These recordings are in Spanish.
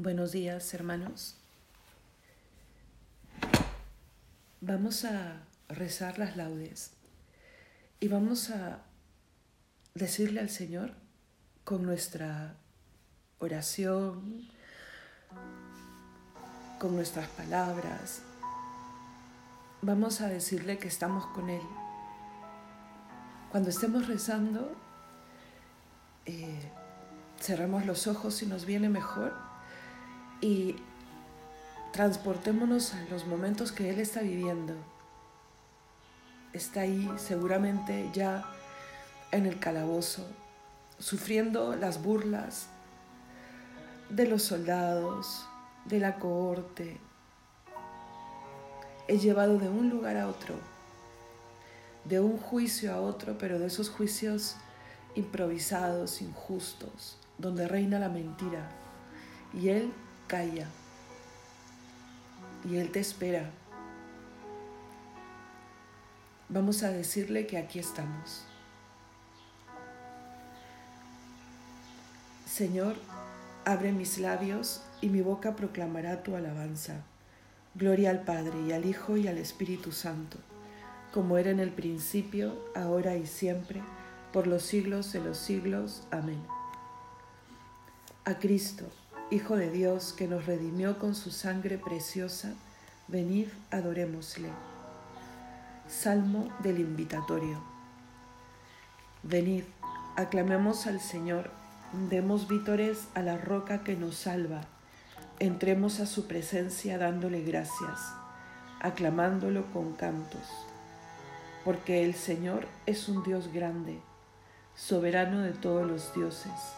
Buenos días, hermanos. Vamos a rezar las laudes y vamos a decirle al Señor con nuestra oración, con nuestras palabras, vamos a decirle que estamos con Él. Cuando estemos rezando, eh, cerramos los ojos si nos viene mejor y transportémonos a los momentos que Él está viviendo. Está ahí seguramente ya en el calabozo, sufriendo las burlas de los soldados, de la cohorte. Es llevado de un lugar a otro, de un juicio a otro, pero de esos juicios improvisados, injustos, donde reina la mentira. Y Él calla y Él te espera. Vamos a decirle que aquí estamos. Señor, abre mis labios y mi boca proclamará tu alabanza. Gloria al Padre y al Hijo y al Espíritu Santo, como era en el principio, ahora y siempre, por los siglos de los siglos. Amén. A Cristo Hijo de Dios que nos redimió con su sangre preciosa, venid, adorémosle. Salmo del invitatorio. Venid, aclamemos al Señor, demos vítores a la roca que nos salva, entremos a su presencia dándole gracias, aclamándolo con cantos, porque el Señor es un Dios grande, soberano de todos los dioses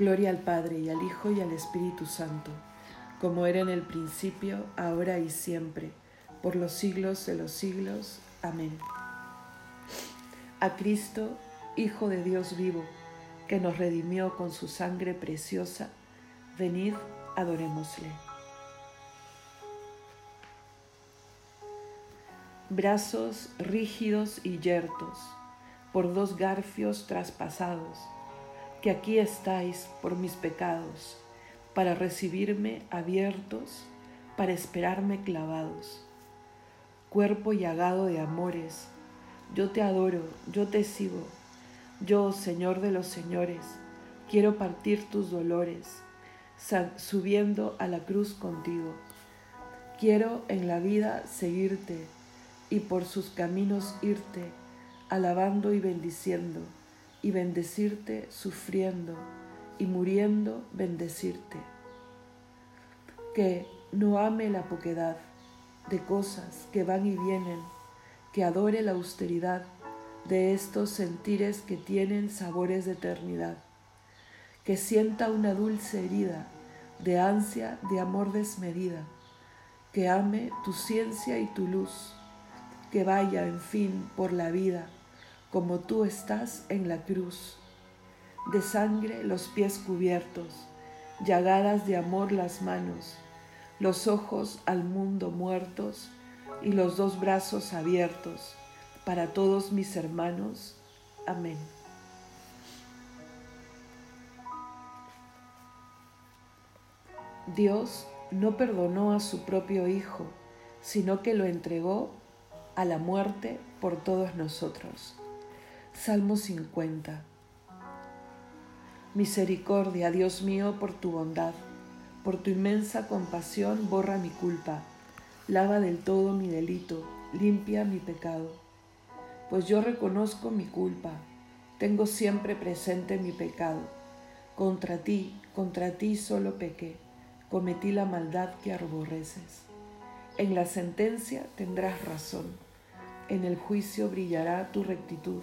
Gloria al Padre y al Hijo y al Espíritu Santo, como era en el principio, ahora y siempre, por los siglos de los siglos. Amén. A Cristo, Hijo de Dios vivo, que nos redimió con su sangre preciosa, venid, adorémosle. Brazos rígidos y yertos, por dos garfios traspasados, que aquí estáis por mis pecados, para recibirme abiertos, para esperarme clavados. Cuerpo llagado de amores, yo te adoro, yo te sigo, yo, Señor de los señores, quiero partir tus dolores, subiendo a la cruz contigo. Quiero en la vida seguirte y por sus caminos irte, alabando y bendiciendo y bendecirte sufriendo y muriendo bendecirte. Que no ame la poquedad de cosas que van y vienen, que adore la austeridad de estos sentires que tienen sabores de eternidad, que sienta una dulce herida de ansia de amor desmedida, que ame tu ciencia y tu luz, que vaya, en fin, por la vida como tú estás en la cruz, de sangre los pies cubiertos, llagadas de amor las manos, los ojos al mundo muertos y los dos brazos abiertos para todos mis hermanos. Amén. Dios no perdonó a su propio Hijo, sino que lo entregó a la muerte por todos nosotros. Salmo 50. Misericordia, Dios mío, por tu bondad, Por tu inmensa compasión borra mi culpa, lava del todo mi delito, limpia mi pecado. Pues yo reconozco mi culpa, tengo siempre presente mi pecado. Contra ti, contra ti solo pequé, cometí la maldad que aborreces. En la sentencia tendrás razón, en el juicio brillará tu rectitud.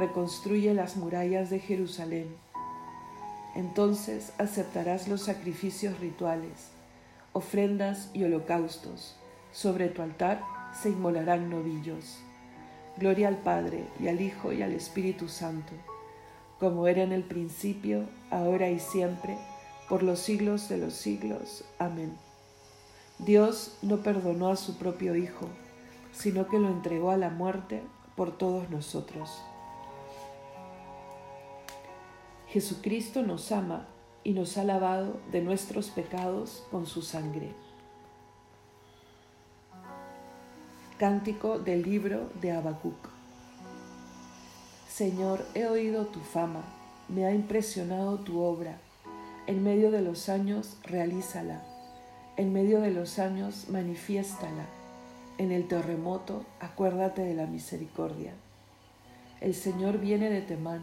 reconstruye las murallas de Jerusalén. Entonces aceptarás los sacrificios rituales, ofrendas y holocaustos. Sobre tu altar se inmolarán novillos. Gloria al Padre y al Hijo y al Espíritu Santo, como era en el principio, ahora y siempre, por los siglos de los siglos. Amén. Dios no perdonó a su propio Hijo, sino que lo entregó a la muerte por todos nosotros. Jesucristo nos ama y nos ha lavado de nuestros pecados con su sangre. Cántico del libro de Habacuc. Señor, he oído tu fama, me ha impresionado tu obra. En medio de los años, realízala. En medio de los años, manifiéstala. En el terremoto, acuérdate de la misericordia. El Señor viene de Temán,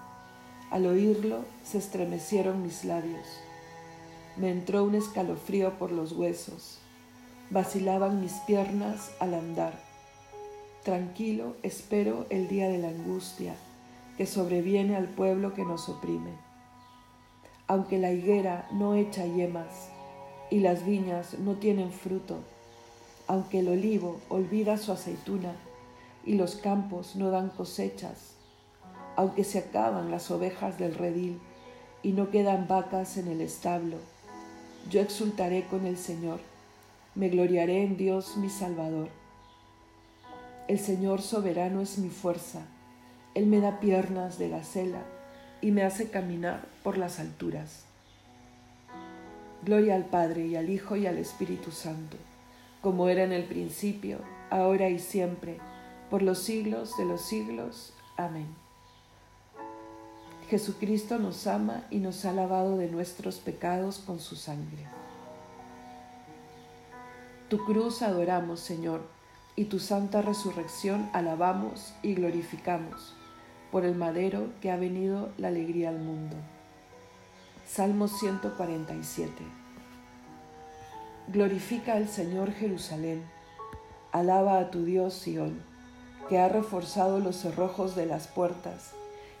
Al oírlo se estremecieron mis labios. Me entró un escalofrío por los huesos. Vacilaban mis piernas al andar Tranquilo espero el día de la angustia que sobreviene al pueblo que nos oprime. Aunque la higuera no echa yemas y las viñas no tienen fruto, aunque el olivo olvida su aceituna y los campos no dan cosechas, aunque se acaban las ovejas del redil y no quedan vacas en el establo, yo exultaré con el Señor, me gloriaré en Dios mi Salvador el Señor soberano es mi fuerza. Él me da piernas de gacela y me hace caminar por las alturas. Gloria al Padre y al Hijo y al Espíritu Santo, como era en el principio, ahora y siempre, por los siglos de los siglos. Amén. Jesucristo nos ama y nos ha lavado de nuestros pecados con su sangre. Tu cruz adoramos, Señor y tu santa resurrección alabamos y glorificamos por el madero que ha venido la alegría al mundo. Salmo 147. Glorifica al Señor Jerusalén, alaba a tu Dios Sión, que ha reforzado los cerrojos de las puertas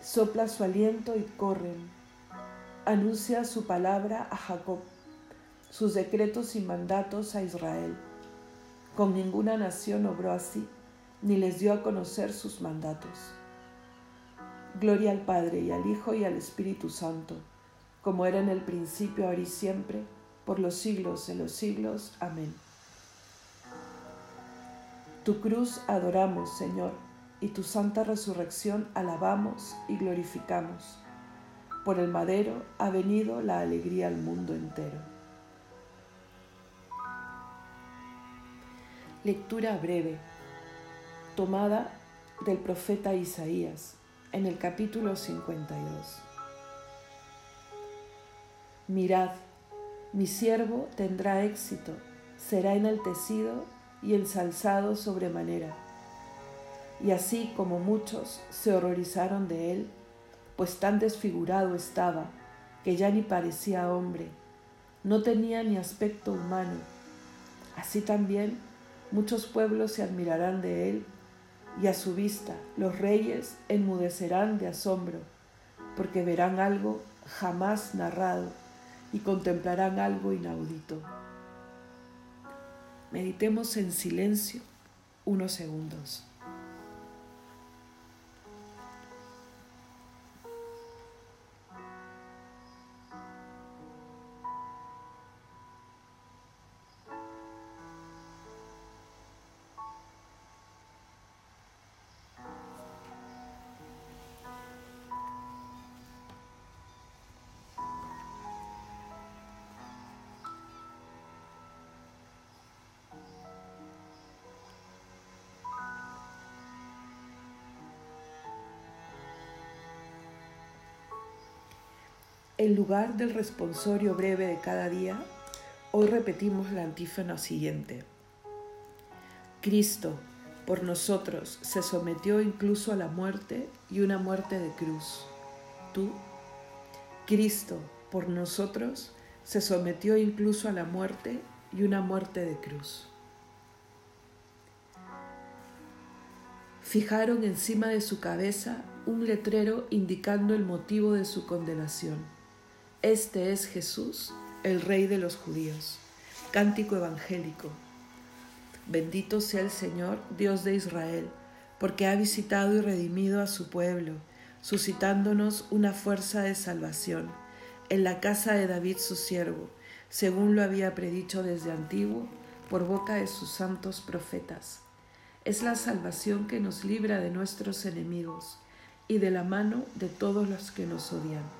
sopla su aliento y corren. Anuncia su palabra a Jacob, sus decretos y mandatos a Israel. Con ninguna nación obró así, ni les dio a conocer sus mandatos. Gloria al Padre y al Hijo y al Espíritu Santo, como era en el principio, ahora y siempre, por los siglos de los siglos. Amén. Tu cruz adoramos, Señor, y tu santa resurrección alabamos y glorificamos. Por el madero ha venido la alegría al mundo entero. Lectura breve, tomada del profeta Isaías en el capítulo 52. Mirad, mi siervo tendrá éxito, será enaltecido y ensalzado sobremanera. Y así como muchos se horrorizaron de él, pues tan desfigurado estaba que ya ni parecía hombre, no tenía ni aspecto humano. Así también muchos pueblos se admirarán de él y a su vista los reyes enmudecerán de asombro, porque verán algo jamás narrado y contemplarán algo inaudito. Meditemos en silencio unos segundos. En lugar del responsorio breve de cada día, hoy repetimos la antífona siguiente. Cristo, por nosotros, se sometió incluso a la muerte y una muerte de cruz. Tú, Cristo, por nosotros, se sometió incluso a la muerte y una muerte de cruz. Fijaron encima de su cabeza un letrero indicando el motivo de su condenación este es Jesús, el Rey de los judíos. Cántico evangélico. Bendito sea el Señor, Dios de Israel, porque ha visitado y redimido a su pueblo, suscitándonos una fuerza de salvación en la casa de David su siervo, según lo había predicho desde antiguo por boca de sus santos profetas. Es la salvación que nos libra de nuestros enemigos y de la mano de todos los que nos odian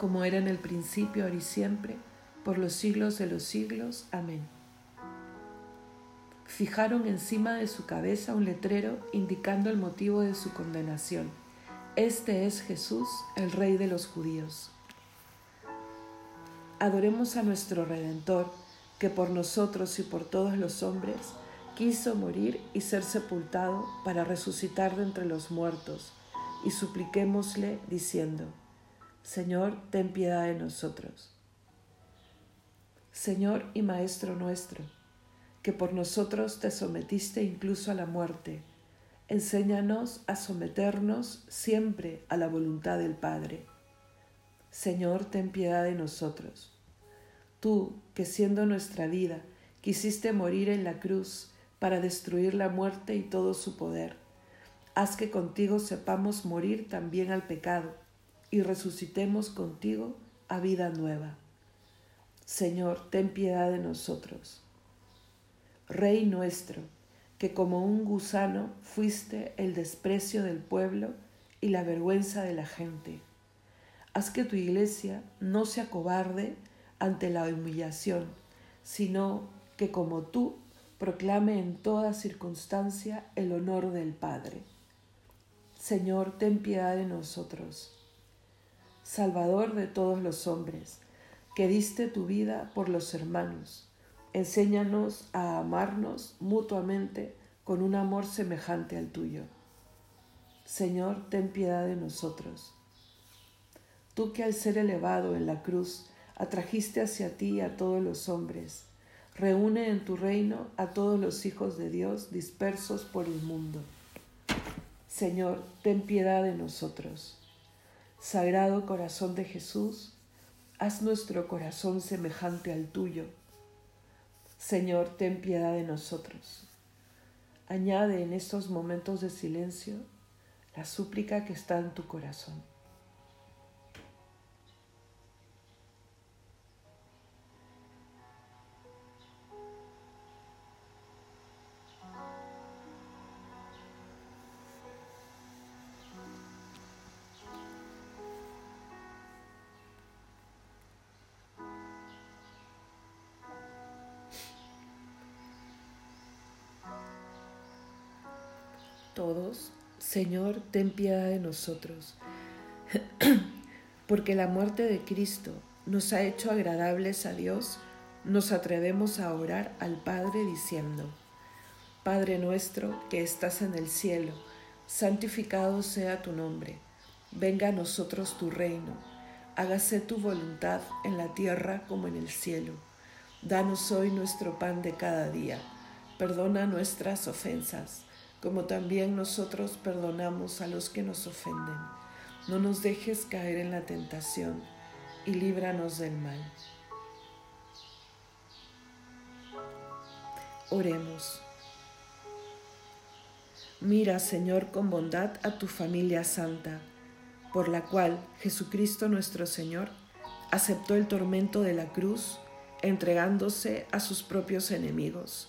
como era en el principio, ahora y siempre, por los siglos de los siglos. Amén. Fijaron encima de su cabeza un letrero indicando el motivo de su condenación. Este es Jesús, el Rey de los judíos. Adoremos a nuestro Redentor, que por nosotros y por todos los hombres quiso morir y ser sepultado para resucitar de entre los muertos, y supliquémosle diciendo, Señor, ten piedad de nosotros. Señor y Maestro nuestro, que por nosotros te sometiste incluso a la muerte Enséñanos a someternos siempre a la voluntad del Padre. Señor, ten piedad de nosotros. Tú, que siendo nuestra vida, quisiste morir en la cruz para destruir la muerte y todo su poder, haz que contigo sepamos morir también al pecado y resucitemos contigo a vida nueva. Señor, ten piedad de nosotros. Rey nuestro, que como un gusano fuiste el desprecio del pueblo y la vergüenza de la gente. Haz que tu iglesia no se acobarde ante la humillación, sino que como tú proclame en toda circunstancia el honor del Padre. Señor, ten piedad de nosotros. Salvador de todos los hombres, que diste tu vida por los hermanos Enséñanos a amarnos mutuamente con un amor semejante al tuyo. Señor, ten piedad de nosotros. Tú que al ser elevado en la cruz atrajiste hacia ti a todos los hombres, reúne en tu reino a todos los hijos de Dios dispersos por el mundo. Señor, ten piedad de nosotros. Sagrado corazón de Jesús, haz nuestro corazón semejante al tuyo Señor, ten piedad de nosotros. Añade en estos momentos de silencio la súplica que está en tu corazón. Todos, Señor, ten piedad de nosotros, porque la muerte de Cristo nos ha hecho agradables a Dios, nos atrevemos a orar al Padre diciendo, Padre nuestro que estás en el cielo, santificado sea tu nombre, venga a nosotros tu reino, hágase tu voluntad en la tierra como en el cielo. Danos hoy nuestro pan de cada día, perdona nuestras ofensas como también nosotros perdonamos a los que nos ofenden. No nos dejes caer en la tentación y líbranos del mal. Oremos. Mira, Señor, con bondad a tu familia santa, por la cual Jesucristo nuestro Señor aceptó el tormento de la cruz, entregándose a sus propios enemigos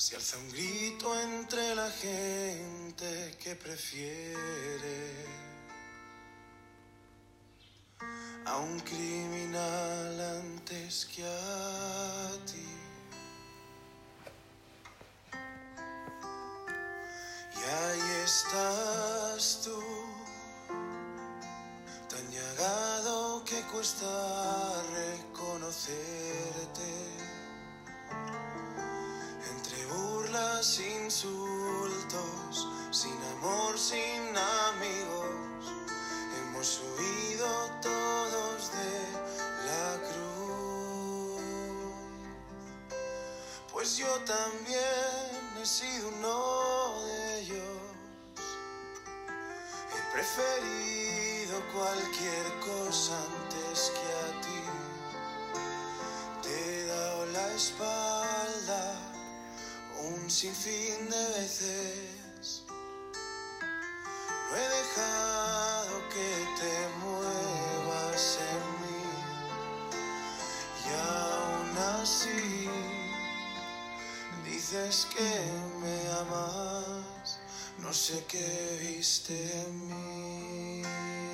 Se alza un grito entre la gente que prefiere a un criminal antes que a ti. Y ahí estás tú, tan llagado que cuesta reconocerte. Burlas, insultos, sin amor, sin amigos, hemos huido todos de la cruz. Pues yo también he sido uno de ellos. He preferido cualquier cosa antes que un sinfín de veces. No he dejado que te muevas en mí. Y aún así dices que me amas. No sé qué viste en mí.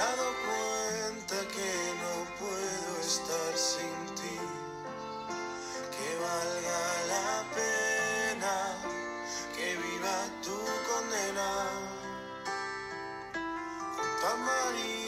dado cuenta que no puedo estar sin ti, que valga la pena, que viva tu condena. María.